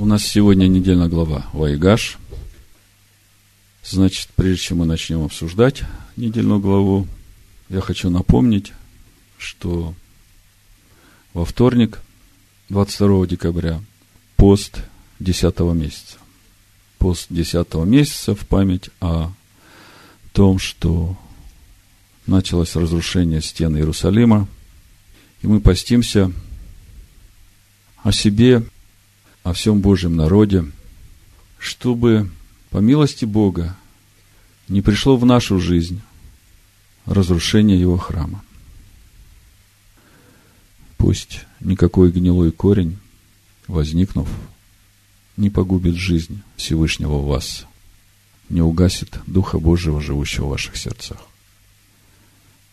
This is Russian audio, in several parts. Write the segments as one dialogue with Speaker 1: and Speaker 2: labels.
Speaker 1: У нас сегодня недельная глава Вайгаш. Значит, прежде чем мы начнем обсуждать недельную главу, я хочу напомнить, что во вторник, 22 декабря, пост 10 месяца. Пост 10 месяца в память о том, что началось разрушение стен Иерусалима, и мы постимся о себе, о всем Божьем народе, чтобы по милости Бога не пришло в нашу жизнь разрушение Его храма. Пусть никакой гнилой корень, возникнув, не погубит жизнь Всевышнего в вас, не угасит Духа Божьего, живущего в ваших сердцах.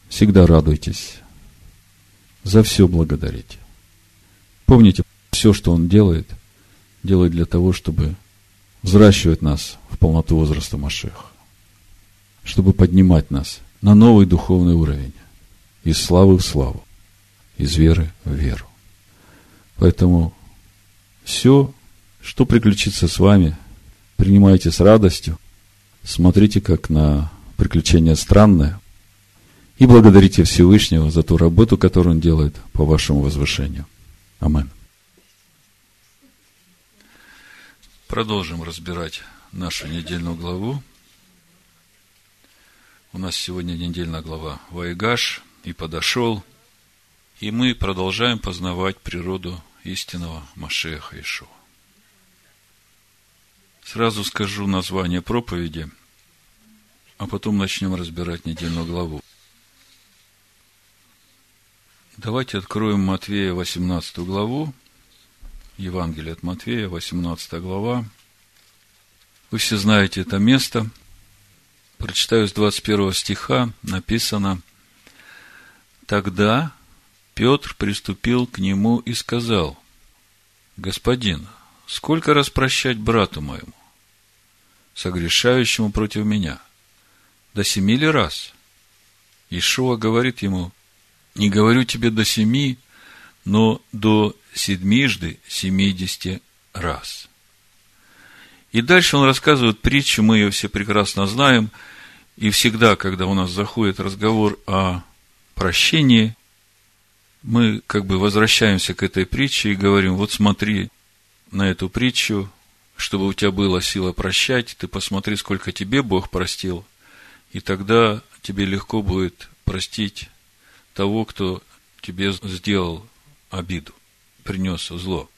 Speaker 1: Всегда радуйтесь, за все благодарите. Помните, все, что Он делает, делает для того, чтобы взращивать нас в полноту возраста Машеха, чтобы поднимать нас на новый духовный уровень, из славы в славу, из веры в веру. Поэтому все, что приключится с вами, принимайте с радостью, смотрите как на приключение странное и благодарите Всевышнего за ту работу, которую Он делает по вашему возвышению. Аминь. Продолжим разбирать нашу недельную главу. У нас сегодня недельная глава Вайгаш и подошел. И мы продолжаем познавать природу истинного Машеха Ишуа. Сразу скажу название проповеди, а потом начнем разбирать недельную главу. Давайте откроем Матвея 18 главу, Евангелие от Матвея, 18 глава. Вы все знаете это место. Прочитаю с 21 стиха, написано, «Тогда Петр приступил к нему и сказал, «Господин, сколько раз прощать брату моему, согрешающему против меня? До семи ли раз?» Ишуа говорит ему, «Не говорю тебе до семи, но до седмижды семидесяти раз. И дальше он рассказывает притчу, мы ее все прекрасно знаем, и всегда, когда у нас заходит разговор о прощении, мы как бы возвращаемся к этой притче и говорим, вот смотри на эту притчу, чтобы у тебя была сила прощать, ты посмотри, сколько тебе Бог простил, и тогда тебе легко будет простить того, кто тебе сделал обиду, принес зло.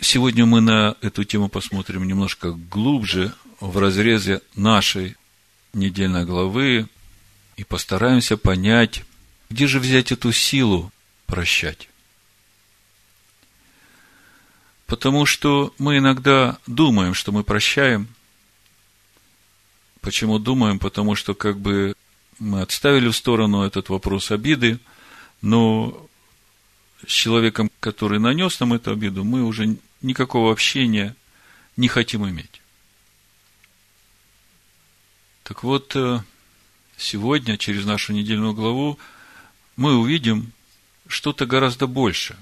Speaker 1: Сегодня мы на эту тему посмотрим немножко глубже в разрезе нашей недельной главы и постараемся понять, где же взять эту силу прощать. Потому что мы иногда думаем, что мы прощаем. Почему думаем? Потому что как бы мы отставили в сторону этот вопрос обиды, но с человеком, который нанес нам эту обиду, мы уже никакого общения не хотим иметь. Так вот, э, сегодня, через нашу недельную главу, мы увидим что-то гораздо большее.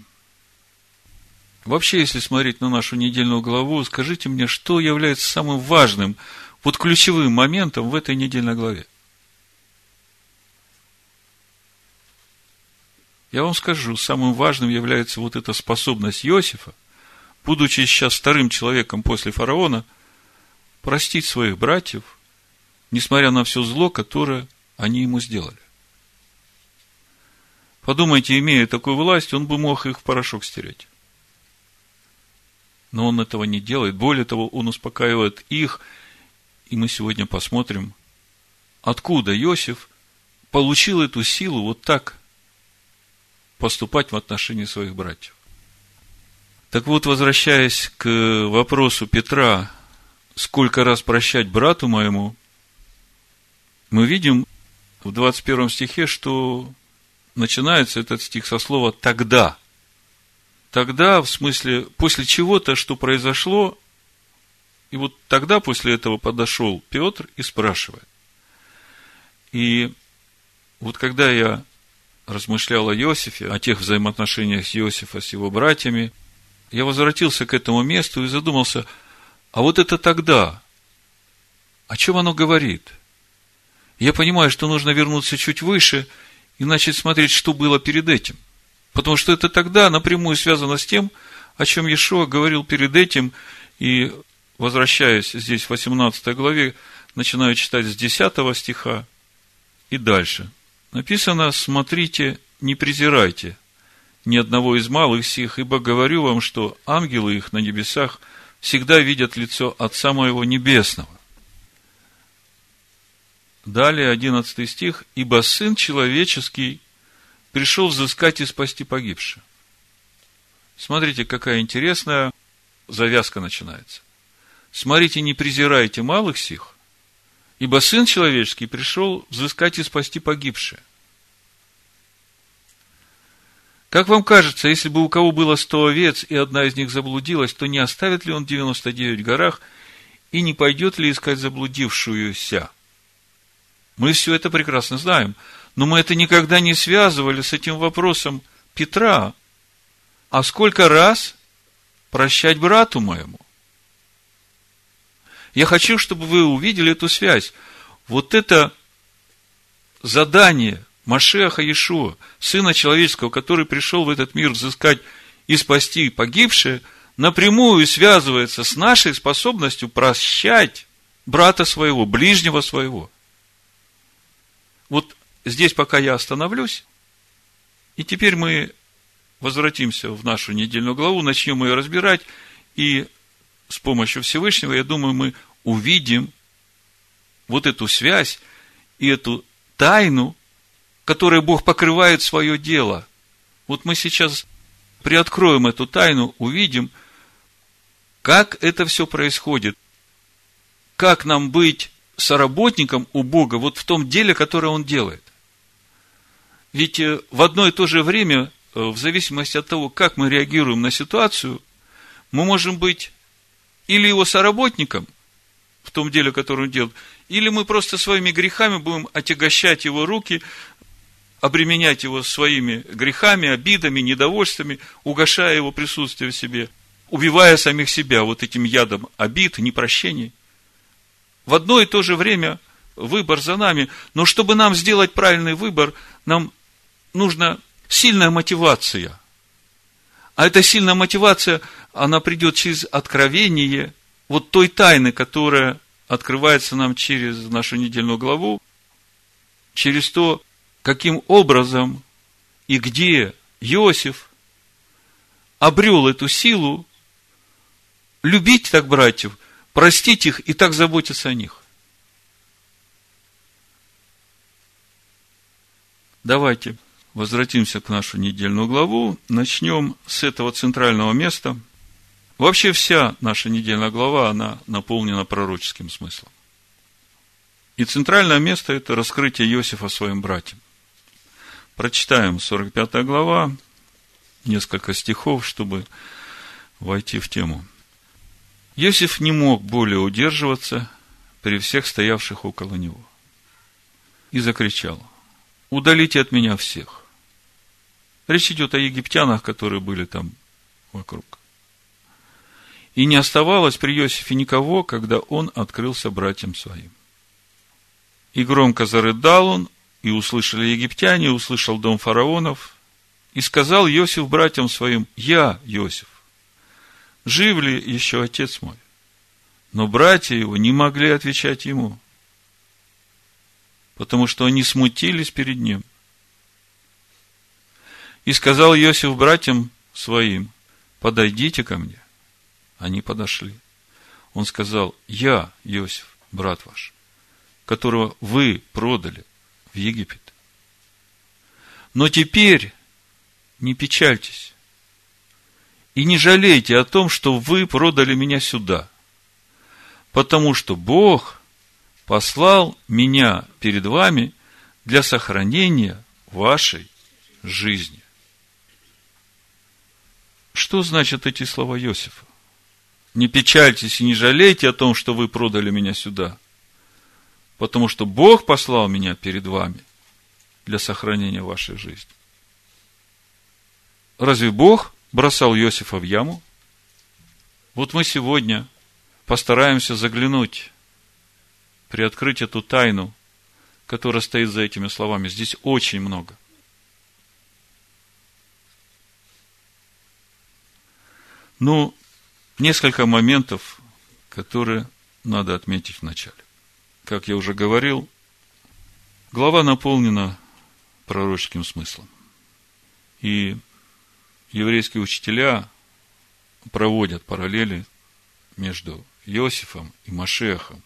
Speaker 1: Вообще, если смотреть на нашу недельную главу, скажите мне, что является самым важным, вот ключевым моментом в этой недельной главе? Я вам скажу, самым важным является вот эта способность Иосифа, будучи сейчас вторым человеком после фараона, простить своих братьев, несмотря на все зло, которое они ему сделали. Подумайте, имея такую власть, он бы мог их в порошок стереть. Но он этого не делает. Более того, он успокаивает их. И мы сегодня посмотрим, откуда Иосиф получил эту силу вот так поступать в отношении своих братьев. Так вот, возвращаясь к вопросу Петра, сколько раз прощать брату моему, мы видим в 21 стихе, что начинается этот стих со слова «тогда». Тогда, в смысле, после чего-то, что произошло, и вот тогда после этого подошел Петр и спрашивает. И вот когда я размышлял о Иосифе, о тех взаимоотношениях Иосифа с его братьями, я возвратился к этому месту и задумался, а вот это тогда, о чем оно говорит? Я понимаю, что нужно вернуться чуть выше и начать смотреть, что было перед этим. Потому что это тогда напрямую связано с тем, о чем Иешуа говорил перед этим, и возвращаясь здесь в 18 главе, начинаю читать с 10 стиха и дальше. Написано, смотрите, не презирайте ни одного из малых сих, ибо говорю вам, что ангелы их на небесах всегда видят лицо Отца Моего Небесного. Далее, 11 стих. «Ибо Сын Человеческий пришел взыскать и спасти погибших». Смотрите, какая интересная завязка начинается. Смотрите, не презирайте малых сих, ибо Сын Человеческий пришел взыскать и спасти погибшие. Как вам кажется, если бы у кого было сто овец, и одна из них заблудилась, то не оставит ли он 99 в горах, и не пойдет ли искать заблудившуюся? Мы все это прекрасно знаем, но мы это никогда не связывали с этим вопросом Петра. А сколько раз прощать брату моему? Я хочу, чтобы вы увидели эту связь. Вот это задание Машеха Иешуа, Сына Человеческого, который пришел в этот мир взыскать и спасти погибшие, напрямую связывается с нашей способностью прощать брата своего, ближнего своего. Вот здесь пока я остановлюсь, и теперь мы возвратимся в нашу недельную главу, начнем ее разбирать, и с помощью Всевышнего, я думаю, мы увидим вот эту связь и эту тайну, которой Бог покрывает свое дело. Вот мы сейчас приоткроем эту тайну, увидим, как это все происходит, как нам быть соработником у Бога вот в том деле, которое Он делает. Ведь э, в одно и то же время, э, в зависимости от того, как мы реагируем на ситуацию, мы можем быть или его соработником в том деле, которое он делает, или мы просто своими грехами будем отягощать его руки, обременять его своими грехами, обидами, недовольствами, угошая его присутствие в себе, убивая самих себя вот этим ядом обид, непрощений. В одно и то же время выбор за нами, но чтобы нам сделать правильный выбор, нам нужна сильная мотивация. А эта сильная мотивация, она придет через откровение вот той тайны, которая открывается нам через нашу недельную главу, через то, каким образом и где Иосиф обрел эту силу любить так братьев, простить их и так заботиться о них. Давайте возвратимся к нашу недельную главу. Начнем с этого центрального места. Вообще вся наша недельная глава, она наполнена пророческим смыслом. И центральное место – это раскрытие Иосифа своим братьям. Прочитаем 45 глава, несколько стихов, чтобы войти в тему. Иосиф не мог более удерживаться при всех стоявших около него. И закричал, удалите от меня всех. Речь идет о египтянах, которые были там вокруг. И не оставалось при Иосифе никого, когда он открылся братьям своим. И громко зарыдал он, и услышали египтяне, услышал дом фараонов, и сказал Иосиф братьям своим, я, Иосиф, жив ли еще отец мой? Но братья его не могли отвечать ему, потому что они смутились перед ним. И сказал Иосиф братьям своим, подойдите ко мне. Они подошли. Он сказал, я, Иосиф, брат ваш, которого вы продали в Египет. Но теперь не печальтесь и не жалейте о том, что вы продали меня сюда, потому что Бог послал меня перед вами для сохранения вашей жизни. Что значат эти слова Иосифа? Не печальтесь и не жалейте о том, что вы продали меня сюда – потому что Бог послал меня перед вами для сохранения вашей жизни. Разве Бог бросал Иосифа в яму? Вот мы сегодня постараемся заглянуть, приоткрыть эту тайну, которая стоит за этими словами. Здесь очень много. Ну, несколько моментов, которые надо отметить в начале. Как я уже говорил, глава наполнена пророческим смыслом. И еврейские учителя проводят параллели между Иосифом и Машехом.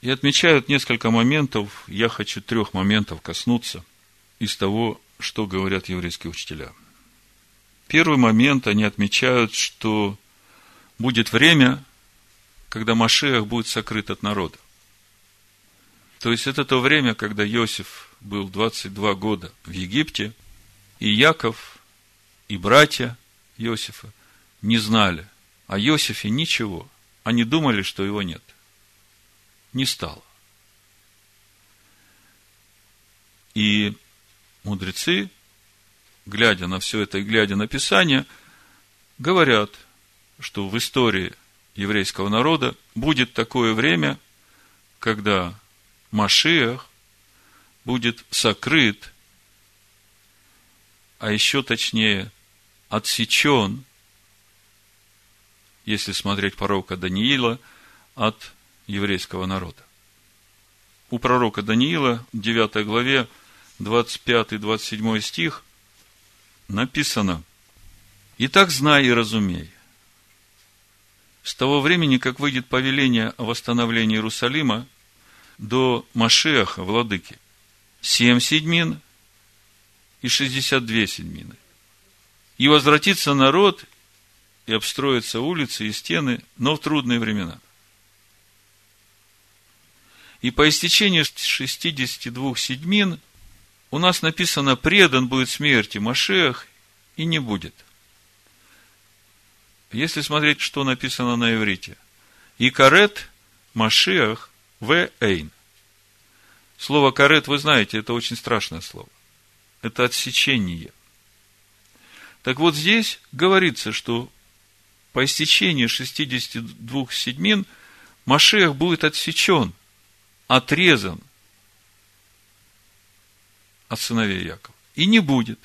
Speaker 1: И отмечают несколько моментов, я хочу трех моментов коснуться из того, что говорят еврейские учителя. Первый момент, они отмечают, что будет время, когда Машех будет сокрыт от народа. То есть это то время, когда Иосиф был 22 года в Египте, и Яков, и братья Иосифа не знали о Иосифе ничего. Они думали, что его нет. Не стало. И мудрецы, глядя на все это и глядя на Писание, говорят, что в истории еврейского народа будет такое время, когда Машиах будет сокрыт, а еще точнее отсечен, если смотреть пророка Даниила, от еврейского народа. У пророка Даниила, 9 главе, 25-27 стих, написано, «Итак, знай и разумей, с того времени, как выйдет повеление о восстановлении Иерусалима, до Машеха, владыки, семь седьмин и шестьдесят две седьмины. И возвратится народ, и обстроятся улицы и стены, но в трудные времена. И по истечении 62 седьмин у нас написано, предан будет смерти Машех и не будет. Если смотреть, что написано на иврите. И карет Машех в Эйн. Слово карет, вы знаете, это очень страшное слово. Это отсечение. Так вот здесь говорится, что по истечении 62 седьмин Машех будет отсечен, отрезан от сыновей Якова. И не будет.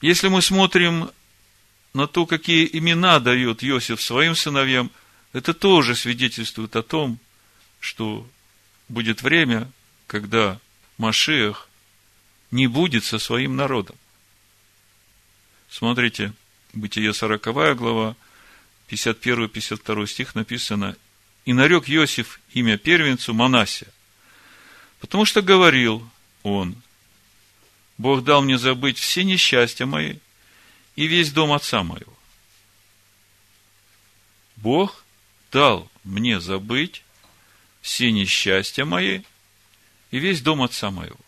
Speaker 1: Если мы смотрим на то, какие имена дает Иосиф своим сыновьям, это тоже свидетельствует о том, что будет время, когда Машех не будет со своим народом. Смотрите, Бытие 40 глава, 51-52 стих написано, «И нарек Иосиф имя первенцу Манасия, потому что говорил он, Бог дал мне забыть все несчастья мои и весь дом отца моего. Бог дал мне забыть все несчастья мои и весь дом отца моего.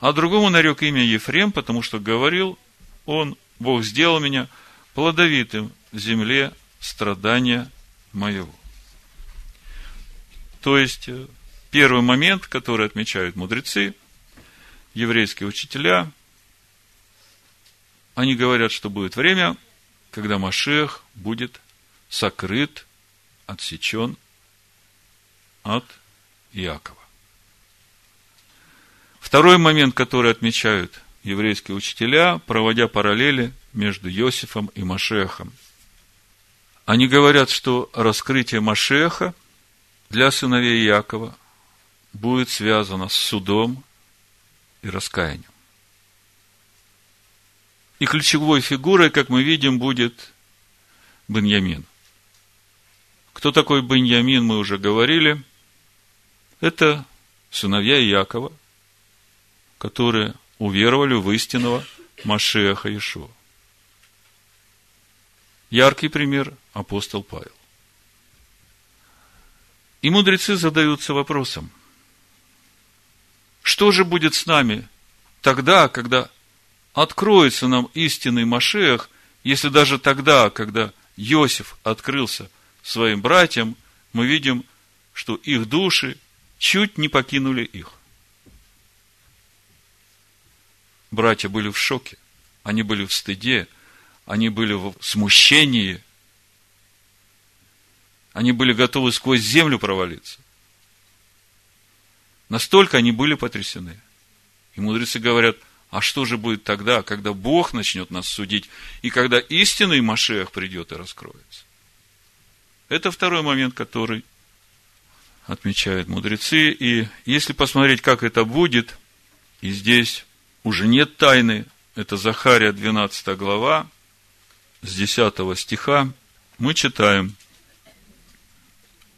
Speaker 1: А другому нарек имя Ефрем, потому что говорил он, Бог сделал меня плодовитым в земле страдания моего. То есть, э, первый момент, который отмечают мудрецы, еврейские учителя, они говорят, что будет время, когда Машех будет сокрыт, отсечен от Иакова. Второй момент, который отмечают еврейские учителя, проводя параллели между Иосифом и Машехом. Они говорят, что раскрытие Машеха для сыновей Якова будет связано с судом и раскаянием. И ключевой фигурой, как мы видим, будет Беньямин. Кто такой Беньямин, мы уже говорили – это сыновья Якова, которые уверовали в истинного Машеха Ишуа. Яркий пример – апостол Павел. И мудрецы задаются вопросом, что же будет с нами тогда, когда откроется нам истинный Машех, если даже тогда, когда Иосиф открылся своим братьям, мы видим, что их души чуть не покинули их. Братья были в шоке, они были в стыде, они были в смущении, они были готовы сквозь землю провалиться. Настолько они были потрясены. И мудрецы говорят, а что же будет тогда, когда Бог начнет нас судить, и когда истинный Машех придет и раскроется? Это второй момент, который отмечают мудрецы. И если посмотреть, как это будет, и здесь уже нет тайны, это Захария 12 глава, с 10 стиха, мы читаем,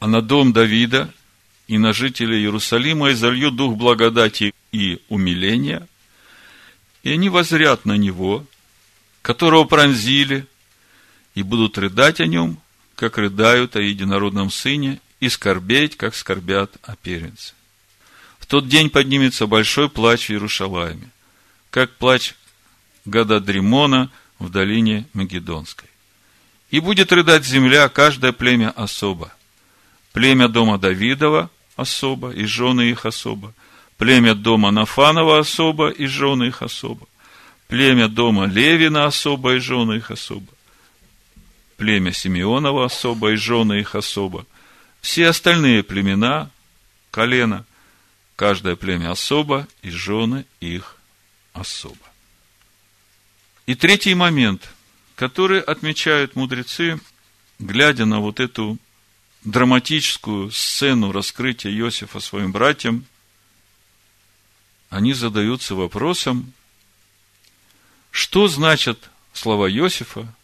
Speaker 1: «А на дом Давида и на жителей Иерусалима изолью дух благодати и умиления, и они возрят на него, которого пронзили, и будут рыдать о нем, как рыдают о единородном сыне, и скорбеть, как скорбят о первенце. В тот день поднимется большой плач в Иерушалайме, как плач Гададримона в долине Магедонской. И будет рыдать земля, каждое племя особо. Племя дома Давидова особо, и жены их особо. Племя дома Нафанова особо, и жены их особо. Племя дома Левина особо, и жены их особо. Племя Симеонова особо, и жены их особо. Все остальные племена, колено, каждое племя особо, и жены их особо. И третий момент, который отмечают мудрецы, глядя на вот эту драматическую сцену раскрытия Иосифа своим братьям, они задаются вопросом, что значат слова Иосифа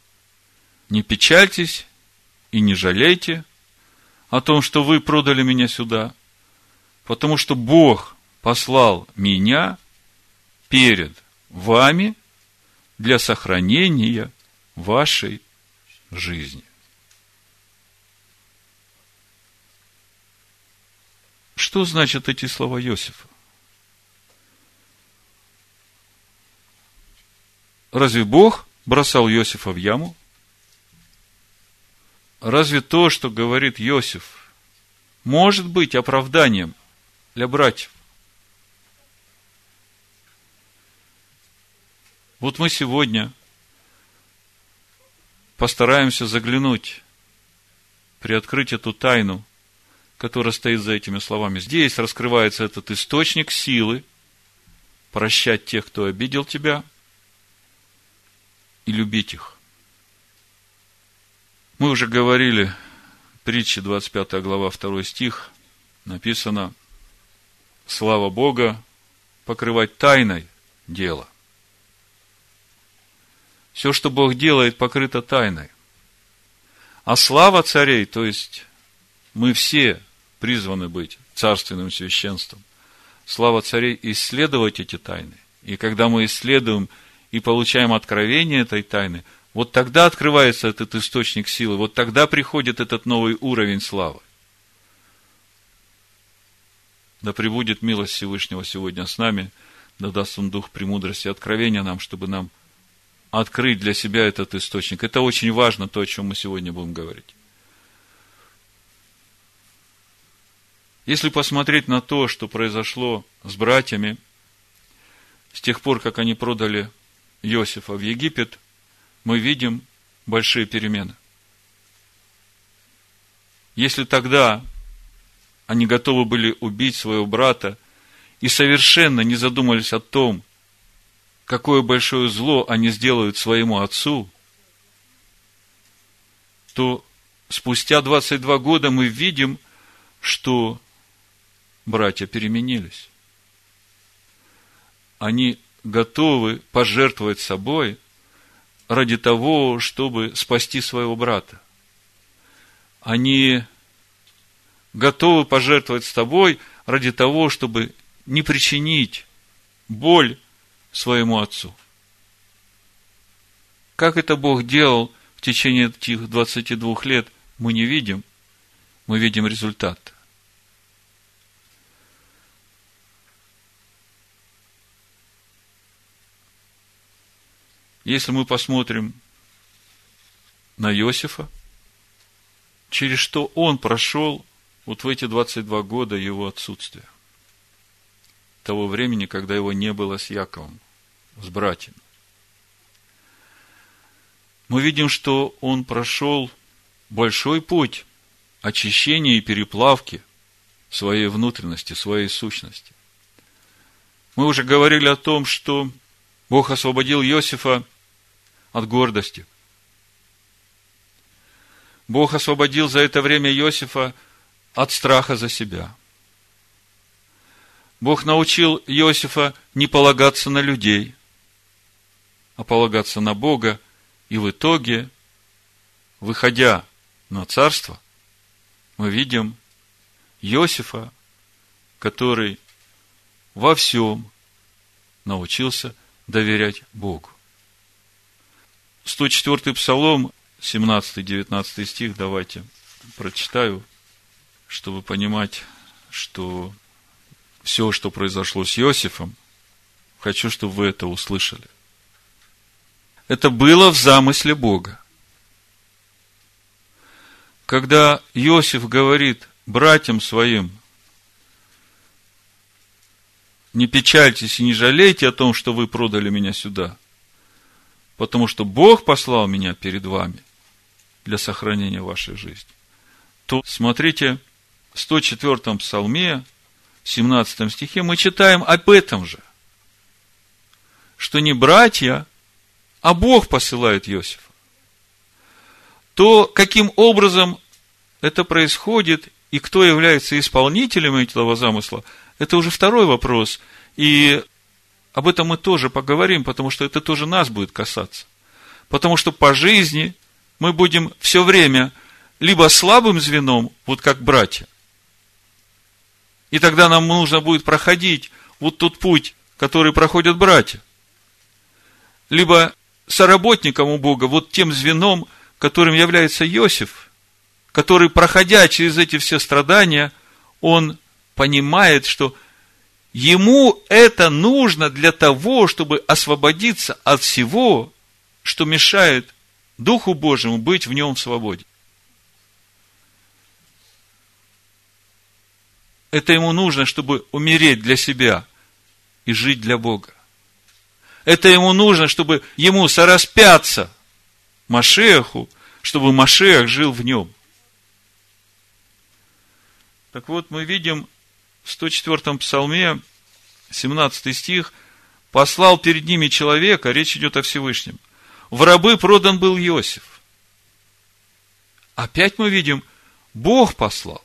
Speaker 1: «Не печальтесь и не жалейте о том, что вы продали меня сюда, потому что Бог послал меня перед вами для сохранения вашей жизни». Что значат эти слова Иосифа? Разве Бог бросал Иосифа в яму? Разве то, что говорит Иосиф, может быть оправданием для братьев? Вот мы сегодня постараемся заглянуть, приоткрыть эту тайну – которая стоит за этими словами. Здесь раскрывается этот источник силы прощать тех, кто обидел тебя, и любить их. Мы уже говорили, притча 25 глава, 2 стих, написано, слава Бога, покрывать тайной дело. Все, что Бог делает, покрыто тайной. А слава царей, то есть мы все призваны быть царственным священством. Слава царей исследовать эти тайны. И когда мы исследуем и получаем откровение этой тайны, вот тогда открывается этот источник силы, вот тогда приходит этот новый уровень славы. Да пребудет милость Всевышнего сегодня с нами, да даст Он дух премудрости и откровения нам, чтобы нам открыть для себя этот источник. Это очень важно, то, о чем мы сегодня будем говорить. Если посмотреть на то, что произошло с братьями, с тех пор, как они продали Иосифа в Египет, мы видим большие перемены. Если тогда они готовы были убить своего брата и совершенно не задумались о том, какое большое зло они сделают своему отцу, то спустя 22 года мы видим, что братья переменились. Они готовы пожертвовать собой ради того, чтобы спасти своего брата. Они готовы пожертвовать с тобой ради того, чтобы не причинить боль своему отцу. Как это Бог делал в течение этих 22 лет, мы не видим, мы видим результат. Если мы посмотрим на Иосифа, через что он прошел вот в эти 22 года его отсутствия. Того времени, когда его не было с Яковом, с братьями. мы видим, что он прошел большой путь очищения и переплавки своей внутренности, своей сущности. Мы уже говорили о том, что Бог освободил Иосифа от гордости. Бог освободил за это время Иосифа от страха за себя. Бог научил Иосифа не полагаться на людей, а полагаться на Бога, и в итоге, выходя на царство, мы видим Иосифа, который во всем научился доверять Богу. 104 Псалом, 17-19 стих, давайте прочитаю, чтобы понимать, что все, что произошло с Иосифом, хочу, чтобы вы это услышали. Это было в замысле Бога. Когда Иосиф говорит братьям своим, не печальтесь и не жалейте о том, что вы продали меня сюда, потому что Бог послал меня перед вами для сохранения вашей жизни, то смотрите, в 104 псалме, 17 стихе, мы читаем об этом же, что не братья, а Бог посылает Иосифа. То, каким образом это происходит и кто является исполнителем этого замысла – это уже второй вопрос. И об этом мы тоже поговорим, потому что это тоже нас будет касаться. Потому что по жизни мы будем все время либо слабым звеном, вот как братья, и тогда нам нужно будет проходить вот тот путь, который проходят братья. Либо соработником у Бога, вот тем звеном, которым является Иосиф, который, проходя через эти все страдания, он понимает, что ему это нужно для того, чтобы освободиться от всего, что мешает Духу Божьему быть в нем в свободе. Это ему нужно, чтобы умереть для себя и жить для Бога. Это ему нужно, чтобы ему сораспяться Машеху, чтобы Машех жил в нем. Так вот, мы видим в 104 псалме, 17 стих, послал перед ними человека, речь идет о Всевышнем. В рабы продан был Иосиф. Опять мы видим, Бог послал.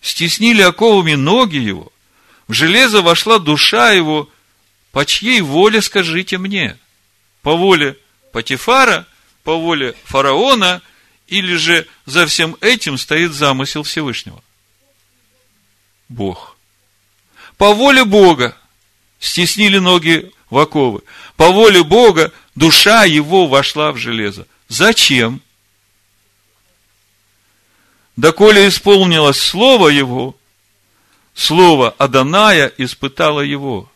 Speaker 1: Стеснили оковами ноги его, в железо вошла душа его, по чьей воле скажите мне? По воле Патифара, по воле фараона, или же за всем этим стоит замысел Всевышнего? Бог. По воле Бога стеснили ноги в оковы. По воле Бога душа его вошла в железо. Зачем? Доколе исполнилось слово его, слово Аданая испытало его.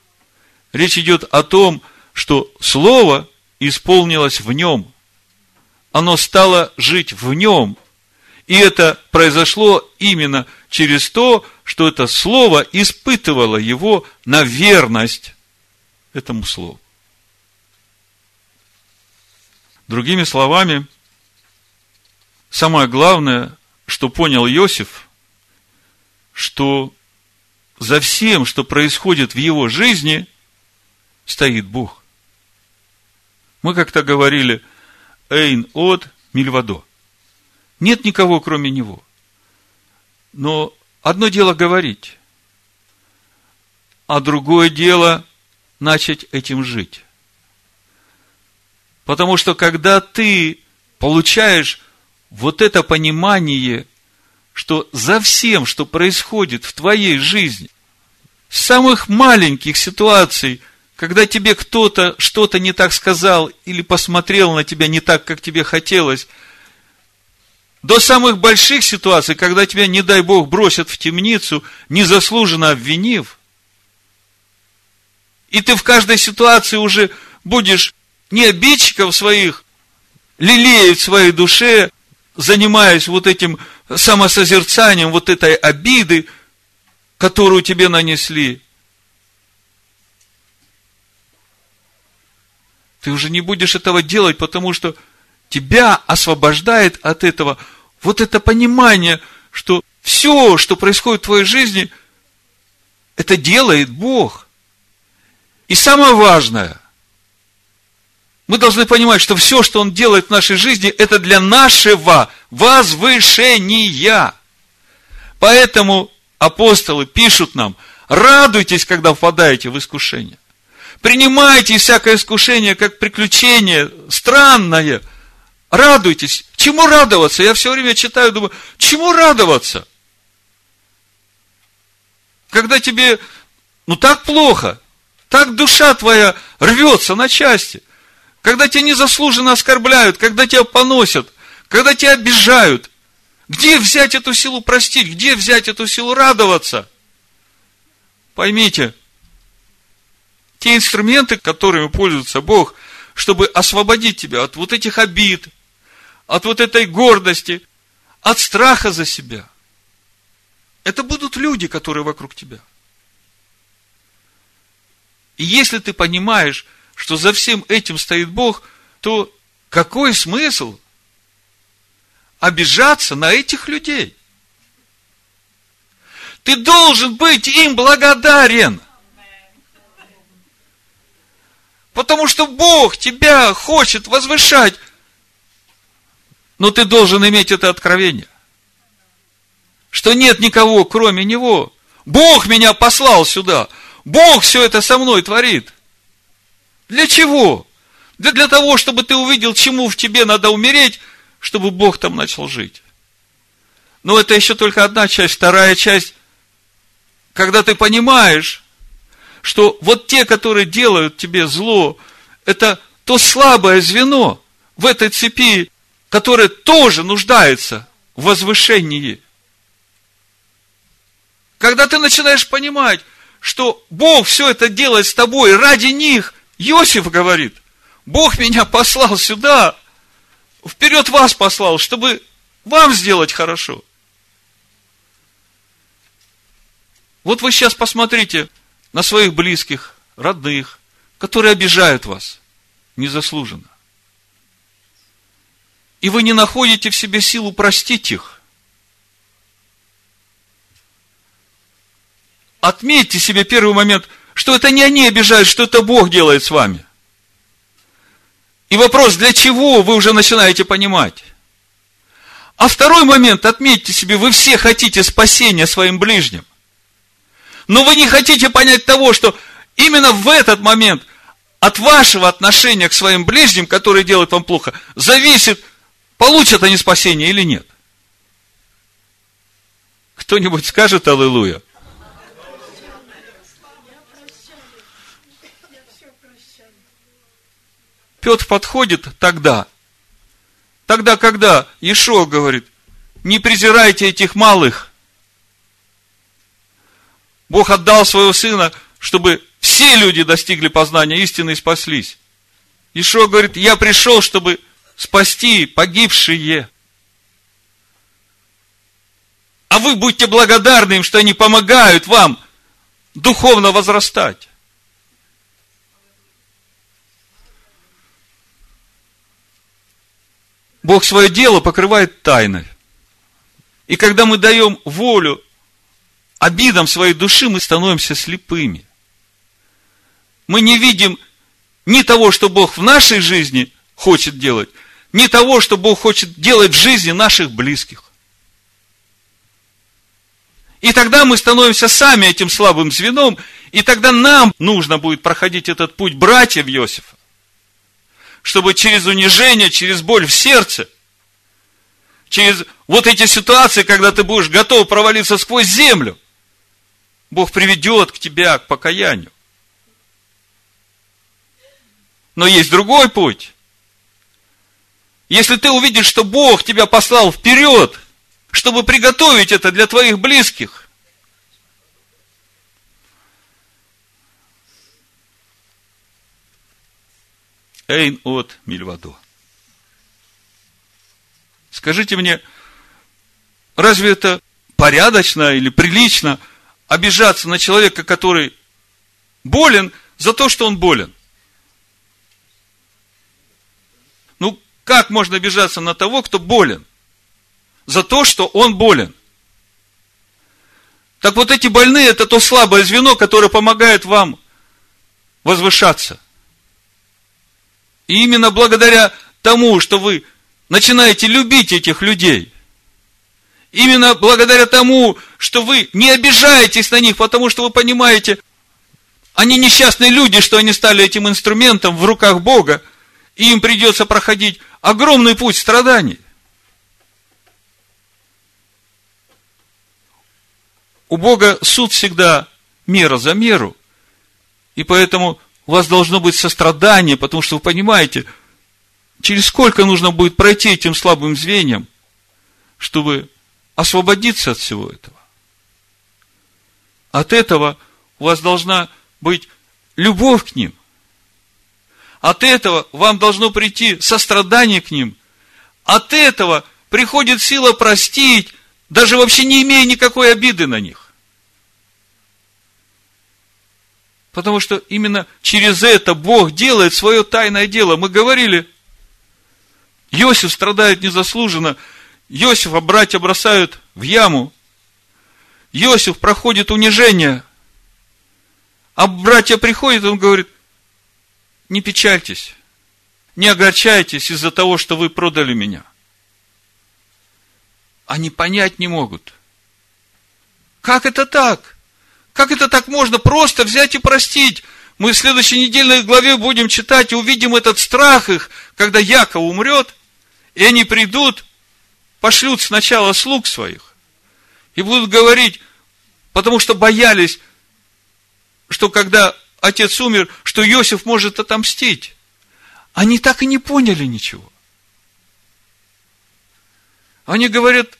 Speaker 1: Речь идет о том, что слово исполнилось в нем. Оно стало жить в нем. И это произошло именно через то, что это слово испытывало его на верность этому слову. Другими словами, самое главное, что понял Иосиф, что за всем, что происходит в его жизни, стоит Бог. Мы как-то говорили, Эйн от Мильвадо. Нет никого, кроме него. Но одно дело говорить, а другое дело начать этим жить. Потому что когда ты получаешь вот это понимание, что за всем, что происходит в твоей жизни, с самых маленьких ситуаций, когда тебе кто-то что-то не так сказал или посмотрел на тебя не так, как тебе хотелось – до самых больших ситуаций, когда тебя, не дай Бог, бросят в темницу, незаслуженно обвинив, и ты в каждой ситуации уже будешь не обидчиков своих, лелеять в своей душе, занимаясь вот этим самосозерцанием, вот этой обиды, которую тебе нанесли.
Speaker 2: Ты уже не будешь этого делать, потому что тебя освобождает от этого вот это понимание, что все, что происходит в твоей жизни, это делает Бог. И самое важное, мы должны понимать, что все, что Он делает в нашей жизни, это для нашего возвышения. Поэтому апостолы пишут нам, радуйтесь, когда впадаете в искушение. Принимайте всякое искушение как приключение странное. Радуйтесь. Чему радоваться? Я все время читаю, думаю, чему радоваться? Когда тебе, ну так плохо, так душа твоя рвется на части, когда тебя незаслуженно оскорбляют, когда тебя поносят, когда тебя обижают, где взять эту силу простить, где взять эту силу радоваться? Поймите, те инструменты, которыми пользуется Бог, чтобы освободить тебя от вот этих обид, от вот этой гордости, от страха за себя. Это будут люди, которые вокруг тебя. И если ты понимаешь, что за всем этим стоит Бог, то какой смысл обижаться на этих людей? Ты должен быть им благодарен – Потому что Бог тебя хочет возвышать. Но ты должен иметь это откровение. Что нет никого, кроме Него. Бог меня послал сюда. Бог все это со мной творит. Для чего? Да для того, чтобы ты увидел, чему в тебе надо умереть, чтобы Бог там начал жить. Но это еще только одна часть. Вторая часть, когда ты понимаешь, что вот те, которые делают тебе зло, это то слабое звено в этой цепи, которое тоже нуждается в возвышении. Когда ты начинаешь понимать, что Бог все это делает с тобой ради них, Иосиф говорит, Бог меня послал сюда, вперед вас послал, чтобы вам сделать хорошо. Вот вы сейчас посмотрите, на своих близких, родных, которые обижают вас незаслуженно. И вы не находите в себе силу простить их. Отметьте себе первый момент, что это не они обижают, что это Бог делает с вами. И вопрос, для чего, вы уже начинаете понимать. А второй момент, отметьте себе, вы все хотите спасения своим ближним. Но вы не хотите понять того, что именно в этот момент от вашего отношения к своим ближним, которые делают вам плохо, зависит, получат они спасение или нет. Кто-нибудь скажет Аллилуйя? Петр подходит тогда, тогда, когда Ишо говорит, не презирайте этих малых, Бог отдал своего сына, чтобы все люди достигли познания истины и спаслись. Ишо говорит, я пришел, чтобы спасти погибшие. А вы будьте благодарны им, что они помогают вам духовно возрастать. Бог свое дело покрывает тайной. И когда мы даем волю обидам своей души мы становимся слепыми. Мы не видим ни того, что Бог в нашей жизни хочет делать, ни того, что Бог хочет делать в жизни наших близких. И тогда мы становимся сами этим слабым звеном, и тогда нам нужно будет проходить этот путь братьев Иосифа, чтобы через унижение, через боль в сердце, через вот эти ситуации, когда ты будешь готов провалиться сквозь землю, Бог приведет к тебя к покаянию. Но есть другой путь. Если ты увидишь, что Бог тебя послал вперед, чтобы приготовить это для твоих близких, Эйн от Мильвадо. Скажите мне, разве это порядочно или прилично – обижаться на человека, который болен, за то, что он болен. Как можно обижаться на того, кто болен? За то, что он болен. Так вот эти больные, это то слабое звено, которое помогает вам возвышаться. И именно благодаря тому, что вы начинаете любить этих людей, именно благодаря тому, что вы не обижаетесь на них, потому что вы понимаете, они несчастные люди, что они стали этим инструментом в руках Бога, и им придется проходить огромный путь страданий. У Бога суд всегда мера за меру, и поэтому у вас должно быть сострадание, потому что вы понимаете, через сколько нужно будет пройти этим слабым звеньям, чтобы освободиться от всего этого. От этого у вас должна быть любовь к ним. От этого вам должно прийти сострадание к ним. От этого приходит сила простить, даже вообще не имея никакой обиды на них. Потому что именно через это Бог делает свое тайное дело. Мы говорили, Иосиф страдает незаслуженно, Иосифа братья бросают в яму, Иосиф проходит унижение, а братья приходят, он говорит, не печальтесь, не огорчайтесь из-за того, что вы продали меня. Они понять не могут. Как это так? Как это так можно просто взять и простить? Мы в следующей недельной главе будем читать и увидим этот страх их, когда Яков умрет, и они придут, пошлют сначала слуг своих, и будут говорить, потому что боялись, что когда отец умер, что Иосиф может отомстить. Они так и не поняли ничего. Они говорят,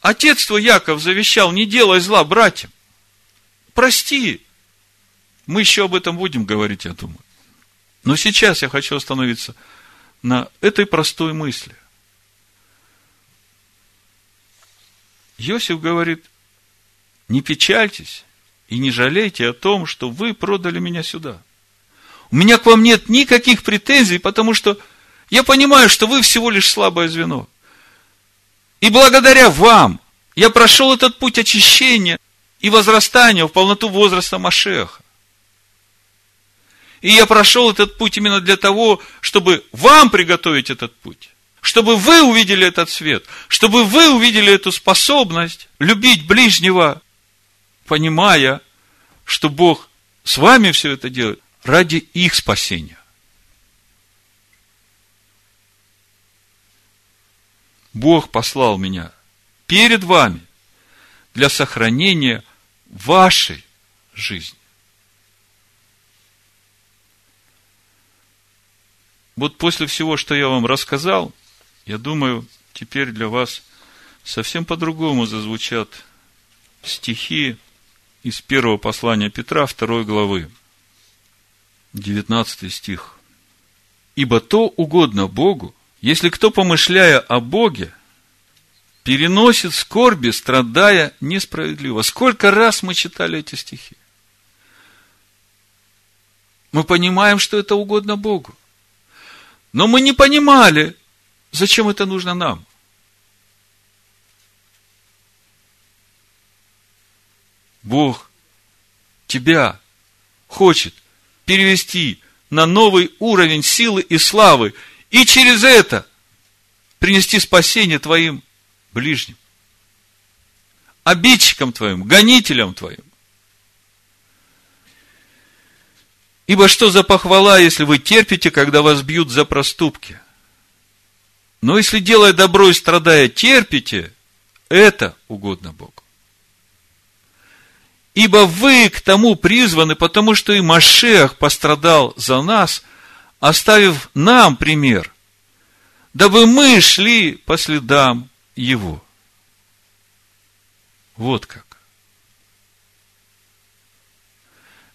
Speaker 2: отец твой Яков завещал, не делай зла братьям прости. Мы еще об этом будем говорить, я думаю. Но сейчас я хочу остановиться на этой простой мысли. Иосиф говорит, не печальтесь и не жалейте о том, что вы продали меня сюда. У меня к вам нет никаких претензий, потому что я понимаю, что вы всего лишь слабое звено. И благодаря вам я прошел этот путь очищения, и возрастания в полноту возраста Машеха. И я прошел этот путь именно для того, чтобы вам приготовить этот путь, чтобы вы увидели этот свет, чтобы вы увидели эту способность любить ближнего, понимая, что Бог с вами все это делает ради их спасения. Бог послал меня перед вами для сохранения вашей жизни. Вот после всего, что я вам рассказал, я думаю, теперь для вас совсем по-другому зазвучат стихи из первого послания Петра, второй главы, 19 стих. «Ибо то угодно Богу, если кто, помышляя о Боге, переносит скорби, страдая несправедливо. Сколько раз мы читали эти стихи? Мы понимаем, что это угодно Богу. Но мы не понимали, зачем это нужно нам. Бог тебя хочет перевести на новый уровень силы и славы, и через это принести спасение твоим ближним, обидчиком твоим, гонителем твоим. Ибо что за похвала, если вы терпите, когда вас бьют за проступки? Но если, делая добро и страдая, терпите, это угодно Богу. Ибо вы к тому призваны, потому что и Машех пострадал за нас, оставив нам пример, дабы мы шли по следам его. Вот как.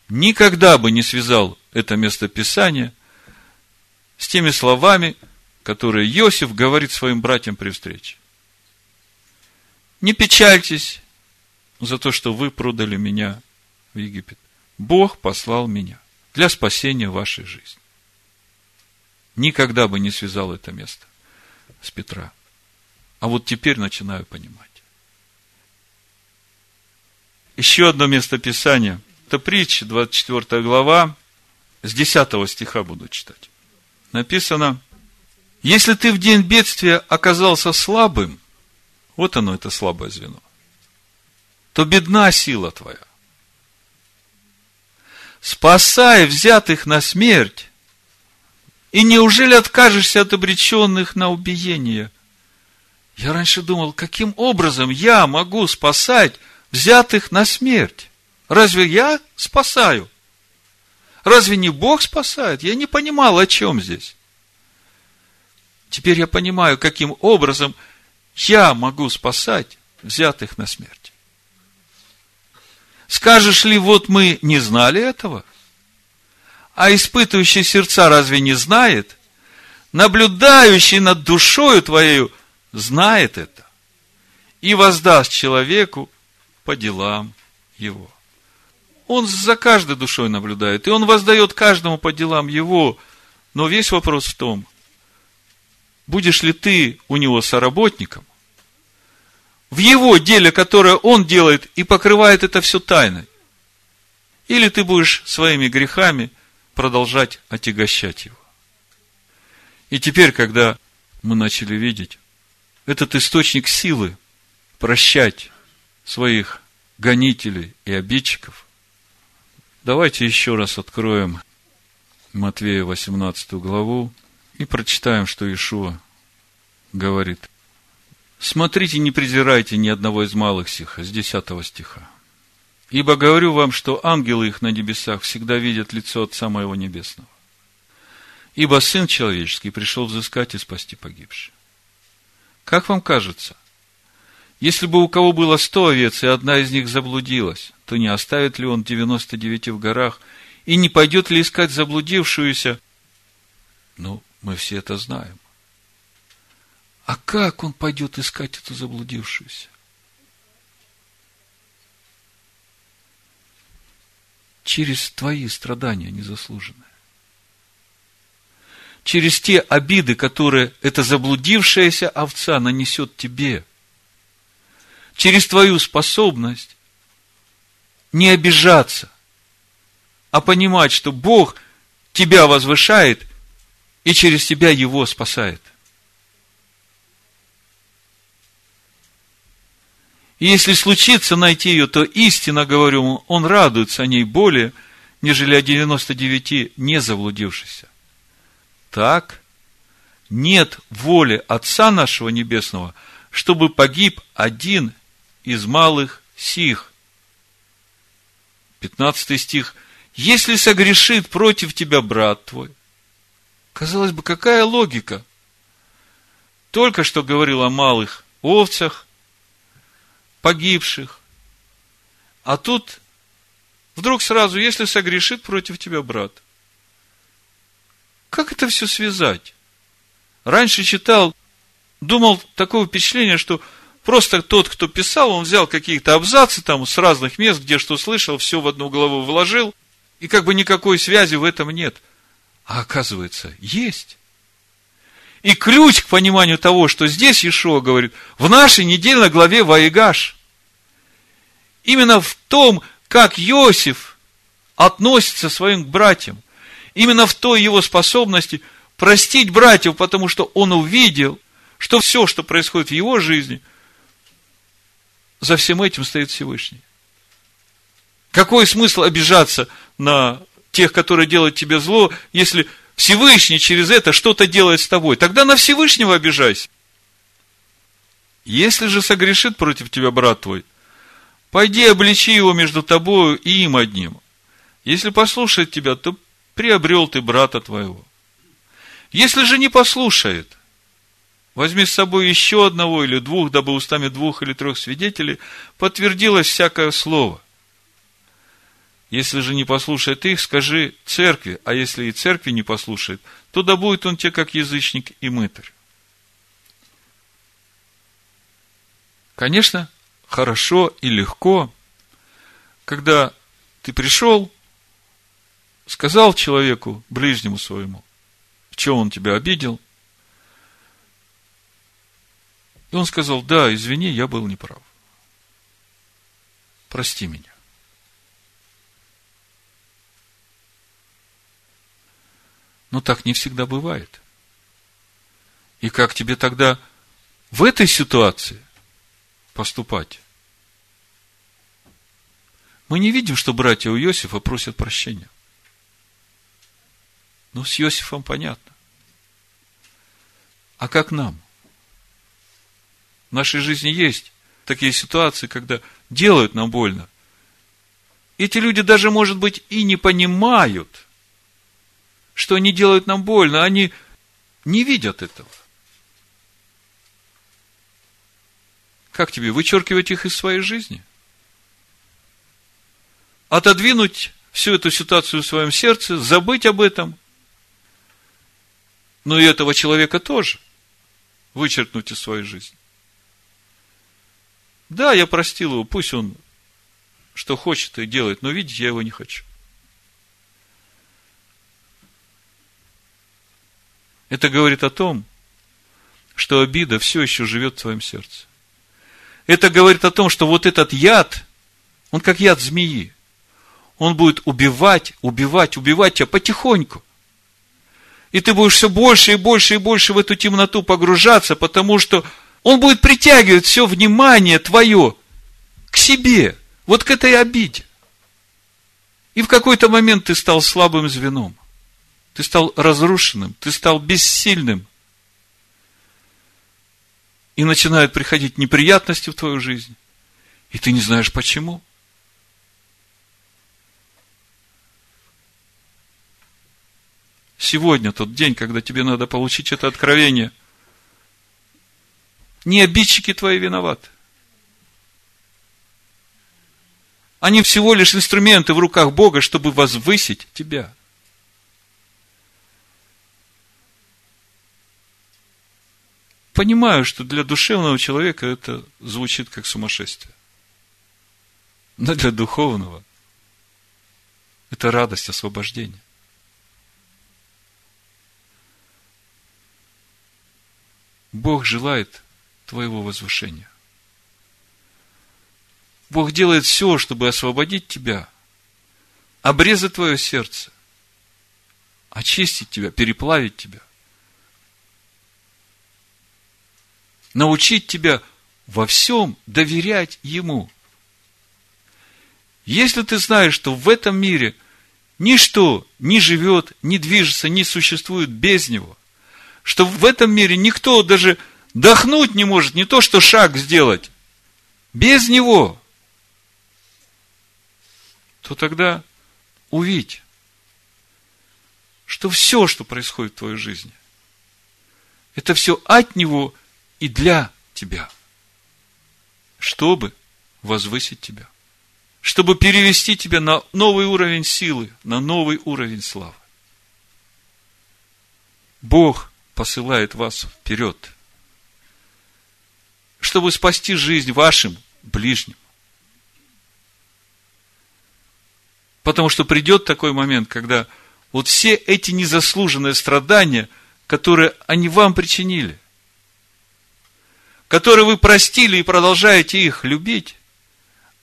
Speaker 2: Никогда бы не связал это местописание с теми словами, которые Иосиф говорит своим братьям при встрече. Не печальтесь за то, что вы продали меня в Египет. Бог послал меня для спасения вашей жизни. Никогда бы не связал это место. с Петра. А вот теперь начинаю понимать. Еще одно место Писания. Это притча, 24 глава, с 10 стиха буду читать. Написано, если ты в день бедствия оказался слабым, вот оно, это слабое звено, то бедна сила твоя. Спасай взятых на смерть, и неужели откажешься от обреченных на убиение? Я раньше думал, каким образом я могу спасать взятых на смерть? Разве я спасаю? Разве не Бог спасает? Я не понимал, о чем здесь. Теперь я понимаю, каким образом я могу спасать взятых на смерть. Скажешь ли, вот мы не знали этого? А испытывающий сердца разве не знает? Наблюдающий над душою твоею знает это и воздаст человеку по делам его. Он за каждой душой наблюдает, и он воздает каждому по делам его. Но весь вопрос в том, будешь ли ты у него соработником, в его деле, которое он делает, и покрывает это все тайной, или ты будешь своими грехами продолжать отягощать его. И теперь, когда мы начали видеть этот источник силы прощать своих гонителей и обидчиков – Давайте еще раз откроем Матвея 18 главу и прочитаем, что Ишуа говорит. Смотрите, не презирайте ни одного из малых сих, с 10 стиха. Ибо говорю вам, что ангелы их на небесах всегда видят лицо Отца Моего Небесного. Ибо Сын Человеческий пришел взыскать и спасти погибших. Как вам кажется, если бы у кого было сто овец, и одна из них заблудилась, то не оставит ли он девяносто девяти в горах, и не пойдет ли искать заблудившуюся? Ну, мы все это знаем. А как он пойдет искать эту заблудившуюся? Через твои страдания незаслуженные. Через те обиды, которые эта заблудившаяся овца нанесет тебе – через твою способность не обижаться, а понимать, что Бог тебя возвышает и через тебя его спасает. И если случится найти ее, то истинно говорю, он радуется о ней более, нежели о 99 не заблудившихся. Так, нет воли Отца нашего Небесного, чтобы погиб один из малых сих. 15 стих. Если согрешит против тебя брат твой. Казалось бы, какая логика? Только что говорил о малых овцах, погибших. А тут вдруг сразу, если согрешит против тебя брат. Как это все связать? Раньше читал, думал такое впечатление, что Просто тот, кто писал, он взял какие-то абзацы там с разных мест, где что слышал, все в одну голову вложил, и как бы никакой связи в этом нет. А оказывается, есть. И ключ к пониманию того, что здесь Иешуа говорит, в нашей недельной главе Ваигаш. Именно в том, как Иосиф относится к своим братьям. Именно в той его способности простить братьев, потому что он увидел, что все, что происходит в его жизни, за всем этим стоит Всевышний. Какой смысл обижаться на тех, которые делают тебе зло, если Всевышний через это что-то делает с тобой? Тогда на Всевышнего обижайся. Если же согрешит против тебя брат твой, пойди обличи его между тобою и им одним. Если послушает тебя, то приобрел ты брата твоего. Если же не послушает, Возьми с собой еще одного или двух, дабы устами двух или трех свидетелей подтвердилось всякое слово. Если же не послушает их, скажи церкви, а если и церкви не послушает, то да будет он тебе как язычник и мытарь. Конечно, хорошо и легко, когда ты пришел, сказал человеку, ближнему своему, в чем он тебя обидел – И он сказал, да, извини, я был неправ. Прости меня. Но так не всегда бывает. И как тебе тогда в этой ситуации поступать? Мы не видим, что братья у Иосифа просят прощения. Ну, с Иосифом понятно. А как нам? В нашей жизни есть такие ситуации, когда делают нам больно. Эти люди даже, может быть, и не понимают, что они делают нам больно. Они не видят этого. Как тебе, вычеркивать их из своей жизни? Отодвинуть всю эту ситуацию в своем сердце, забыть об этом. Но и этого человека тоже вычеркнуть из своей жизни. Да, я простил его, пусть он что хочет и делает, но видеть я его не хочу. Это говорит о том, что обида все еще живет в твоем сердце. Это говорит о том, что вот этот яд, он как яд змеи. Он будет убивать, убивать, убивать тебя потихоньку. И ты будешь все больше и больше и больше в эту темноту погружаться, потому что он будет притягивать все внимание твое к себе, вот к этой обиде. И в какой-то момент ты стал слабым звеном. Ты стал разрушенным, ты стал бессильным. И начинают приходить неприятности в твою жизнь. И ты не знаешь почему. Сегодня тот день, когда тебе надо получить это откровение – не обидчики твои виноваты. Они всего лишь инструменты в руках Бога, чтобы возвысить тебя. Понимаю, что для душевного человека это звучит как сумасшествие. Но для духовного это радость освобождения. Бог желает твоего возвышения. Бог делает все, чтобы освободить тебя, обрезать твое сердце, очистить тебя, переплавить тебя, научить тебя во всем доверять Ему. Если ты знаешь, что в этом мире ничто не живет, не движется, не существует без Него, что в этом мире никто даже Дохнуть не может, не то что шаг сделать. Без него. То тогда увидь, что все, что происходит в твоей жизни, это все от него и для тебя. Чтобы возвысить тебя. Чтобы перевести тебя на новый уровень силы, на новый уровень славы. Бог посылает вас вперед – чтобы спасти жизнь вашим ближним. Потому что придет такой момент, когда вот все эти незаслуженные страдания, которые они вам причинили, которые вы простили и продолжаете их любить,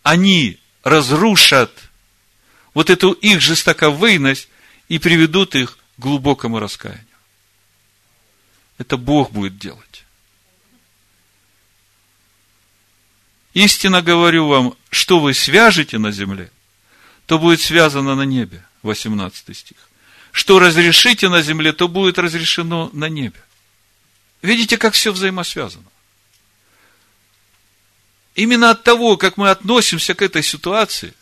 Speaker 2: они разрушат вот эту их жестоковыйность и приведут их к глубокому раскаянию. Это Бог будет делать. Истинно говорю вам, что вы свяжете на земле, то будет связано на небе. 18 стих. Что разрешите на земле, то будет разрешено на небе. Видите, как все взаимосвязано. Именно от того, как мы относимся к этой ситуации,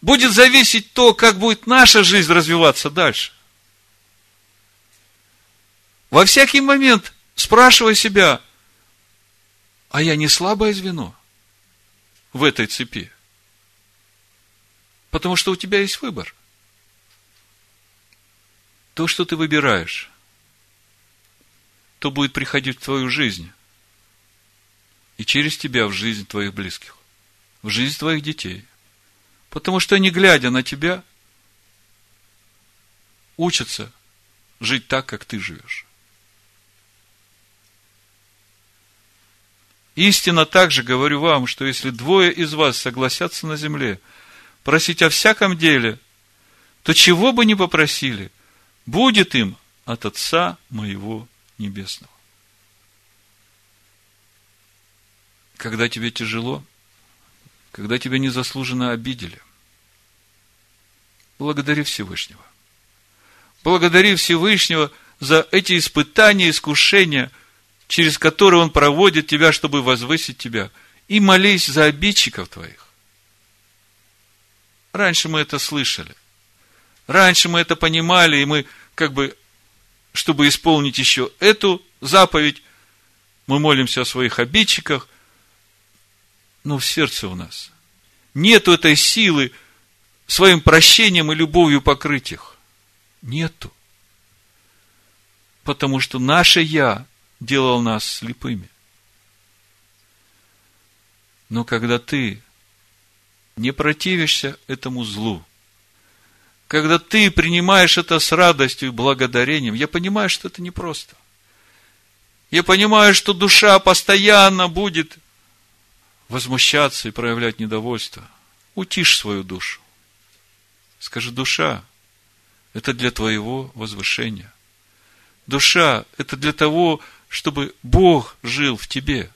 Speaker 2: будет зависеть то, как будет наша жизнь развиваться дальше. Во всякий момент спрашивай себя, а я не слабое звено в этой цепи? Потому что у тебя есть выбор. То, что ты выбираешь, то будет приходить в твою жизнь. И через тебя в жизнь твоих близких, в жизнь твоих детей. Потому что они, глядя на тебя, учатся жить так, как ты живешь. Истинно также говорю вам, что если двое из вас согласятся на земле просить о всяком деле, то чего бы ни попросили, будет им от Отца моего Небесного. Когда тебе тяжело, когда тебя незаслуженно обидели, благодари Всевышнего. Благодари Всевышнего за эти испытания, искушения – через который Он проводит тебя, чтобы возвысить тебя. И молись за обидчиков твоих. Раньше мы это слышали. Раньше мы это понимали, и мы как бы, чтобы исполнить еще эту заповедь, мы молимся о своих обидчиках, но в сердце у нас нету этой силы своим прощением и любовью покрыть их. Нету. Потому что наше «я» делал нас слепыми. Но когда ты не противишься этому злу, когда ты принимаешь это с радостью и благодарением, я понимаю, что это непросто. Я понимаю, что душа постоянно будет возмущаться и проявлять недовольство. Утишь свою душу. Скажи, душа, это для твоего возвышения. Душа, это для того, чтобы Бог жил в тебе.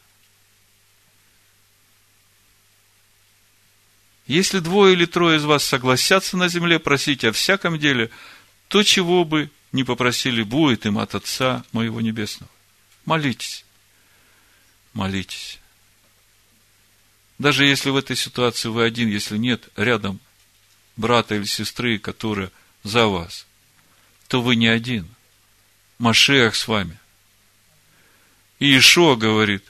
Speaker 2: Если двое или трое из вас согласятся на земле просить о всяком деле, то чего бы не попросили, будет им от Отца моего Небесного. Молитесь. Молитесь. Даже если в этой ситуации вы один, если нет рядом брата или сестры, которые за вас, то вы не один. Машех с вами – и Ишуа говорит,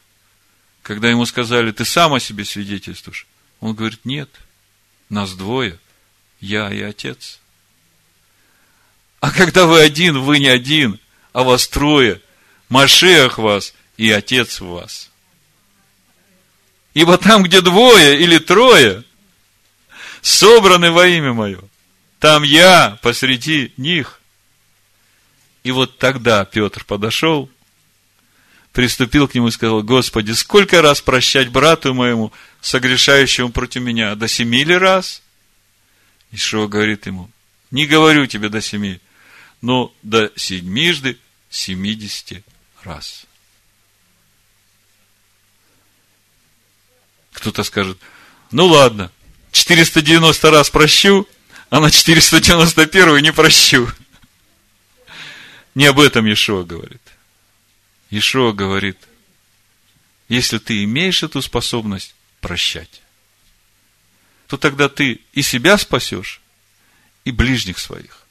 Speaker 2: когда ему сказали, ты сам о себе свидетельствуешь, он говорит, нет, нас двое, я и отец. А когда вы один, вы не один, а вас трое, Машех вас и отец в вас. Ибо там, где двое или трое, собраны во имя мое, там я посреди них. И вот тогда Петр подошел приступил к нему и сказал, Господи, сколько раз прощать брату моему, согрешающему против меня? До семи ли раз? Ишуа говорит ему, не говорю тебе до семи, но до седьмижды семидесяти раз. Кто-то скажет, ну ладно, 490 раз прощу, а на 491 не прощу. Не об этом Ешуа говорит. Ишуа говорит, если ты имеешь эту способность прощать, то тогда ты и себя спасешь, и ближних своих.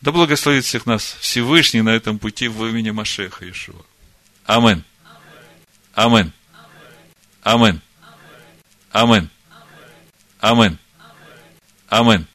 Speaker 2: Да благословит всех нас Всевышний на этом пути в имени Машеха Ишуа. Амен. Амен. Амен. Amen. Amen. Amen.